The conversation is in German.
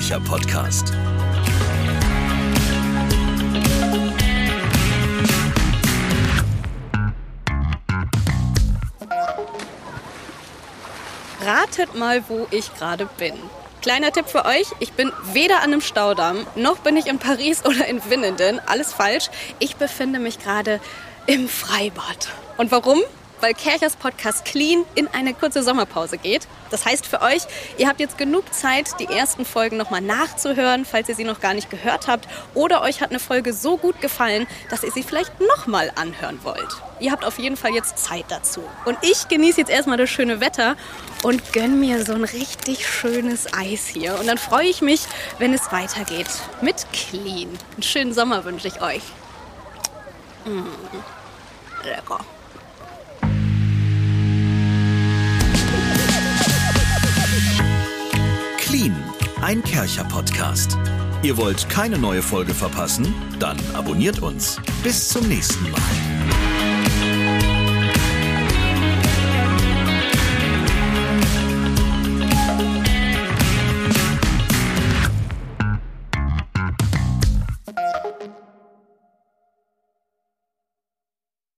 Kercher Podcast. Ratet mal, wo ich gerade bin. Kleiner Tipp für euch, ich bin weder an einem Staudamm, noch bin ich in Paris oder in Winnenden. Alles falsch. Ich befinde mich gerade im Freibad. Und warum? Weil Kerchers Podcast Clean in eine kurze Sommerpause geht. Das heißt für euch, ihr habt jetzt genug Zeit, die ersten Folgen nochmal nachzuhören, falls ihr sie noch gar nicht gehört habt. Oder euch hat eine Folge so gut gefallen, dass ihr sie vielleicht nochmal anhören wollt. Ihr habt auf jeden Fall jetzt Zeit dazu. Und ich genieße jetzt erstmal das schöne Wetter und gönne mir so ein richtig schönes Eis hier. Und dann freue ich mich, wenn es weitergeht mit Clean. Einen schönen Sommer wünsche ich euch. Mmh. Lecker. Ein Kercher-Podcast. Ihr wollt keine neue Folge verpassen? Dann abonniert uns. Bis zum nächsten Mal.